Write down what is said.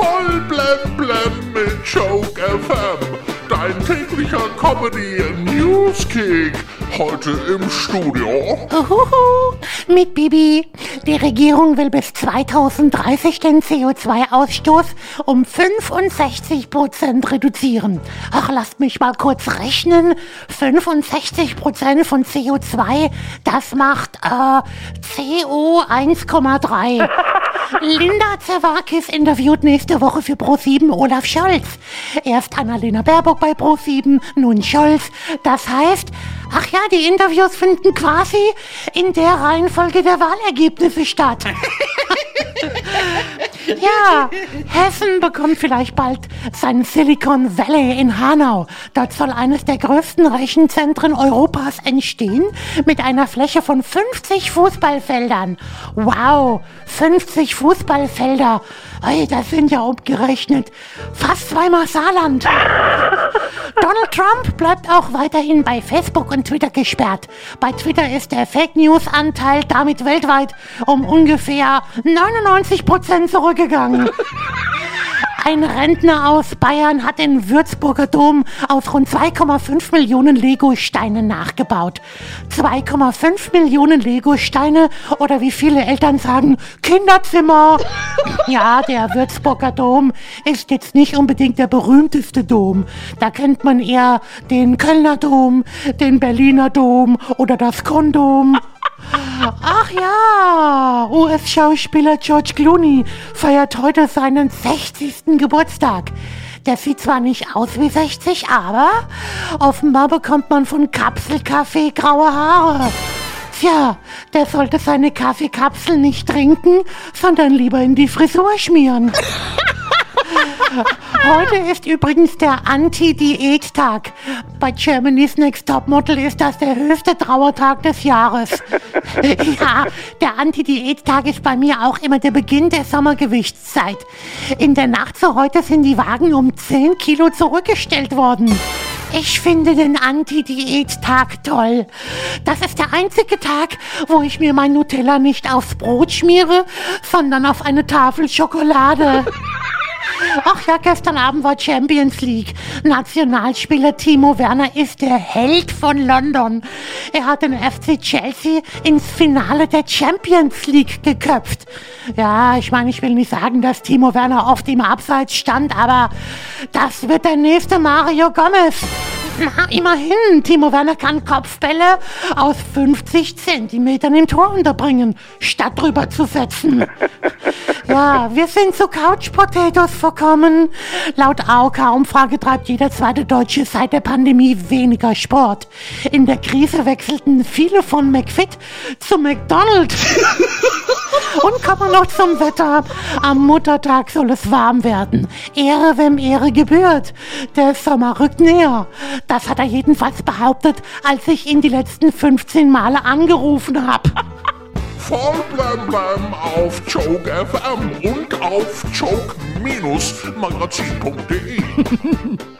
Voll blem blem mit Joke FM. Dein täglicher Comedy Newskick. Heute im Studio. Uhuhu, mit Bibi. Die Regierung will bis 2030 den CO2-Ausstoß um 65 Prozent reduzieren. Ach, lasst mich mal kurz rechnen. 65 Prozent von CO2, das macht äh, CO 1,3. Linda Zerwakis interviewt nächste Woche für Pro7 Olaf Scholz. Erst Annalena Baerbock bei Pro7, nun Scholz. Das heißt, ach ja, die Interviews finden quasi in der Reihenfolge der Wahlergebnisse statt. Ja, Hessen bekommt vielleicht bald sein Silicon Valley in Hanau. Dort soll eines der größten Rechenzentren Europas entstehen mit einer Fläche von 50 Fußballfeldern. Wow, 50 Fußballfelder. Ey, das sind ja umgerechnet fast zweimal Saarland. Donald Trump bleibt auch weiterhin bei Facebook und Twitter gesperrt. Bei Twitter ist der Fake News Anteil damit weltweit um ungefähr 99 Prozent zurückgegangen. Ein Rentner aus Bayern hat den Würzburger Dom aus rund 2,5 Millionen Lego-Steinen nachgebaut. 2,5 Millionen Lego-Steine oder wie viele Eltern sagen, Kinderzimmer. Ja, der Würzburger Dom ist jetzt nicht unbedingt der berühmteste Dom. Da kennt man eher den Kölner Dom, den Berliner Dom oder das Kondom. Ach ja, US-Schauspieler George Clooney feiert heute seinen 60. Geburtstag. Der sieht zwar nicht aus wie 60, aber offenbar bekommt man von Kapselkaffee graue Haare. Tja, der sollte seine Kaffeekapsel nicht trinken, sondern lieber in die Frisur schmieren. Heute ist übrigens der Anti-Diät-Tag. Bei Germany's Next Topmodel ist das der höchste Trauertag des Jahres. Ja, der Anti-Diät-Tag ist bei mir auch immer der Beginn der Sommergewichtszeit. In der Nacht zu heute sind die Wagen um 10 Kilo zurückgestellt worden. Ich finde den Anti-Diät-Tag toll. Das ist der einzige Tag, wo ich mir mein Nutella nicht aufs Brot schmiere, sondern auf eine Tafel Schokolade. Ach ja, gestern Abend war Champions League. Nationalspieler Timo Werner ist der Held von London. Er hat den FC Chelsea ins Finale der Champions League geköpft. Ja, ich meine, ich will nicht sagen, dass Timo Werner oft im Abseits stand, aber das wird der nächste Mario Gomez. Na, immerhin, Timo Werner kann Kopfbälle aus 50 Zentimetern im Tor unterbringen, statt drüber zu setzen. Ja, wir sind zu Couch Potatoes verkommen. Laut AOK-Umfrage treibt jeder zweite Deutsche seit der Pandemie weniger Sport. In der Krise wechselten viele von McFit zu McDonald's. Und kommen wir noch zum Wetter. Am Muttertag soll es warm werden. Ehre, wem Ehre gebührt. Der Sommer rückt näher. Das hat er jedenfalls behauptet, als ich ihn die letzten 15 Male angerufen habe. Voll blem blem auf Joke FM und auf joke-magazin.de.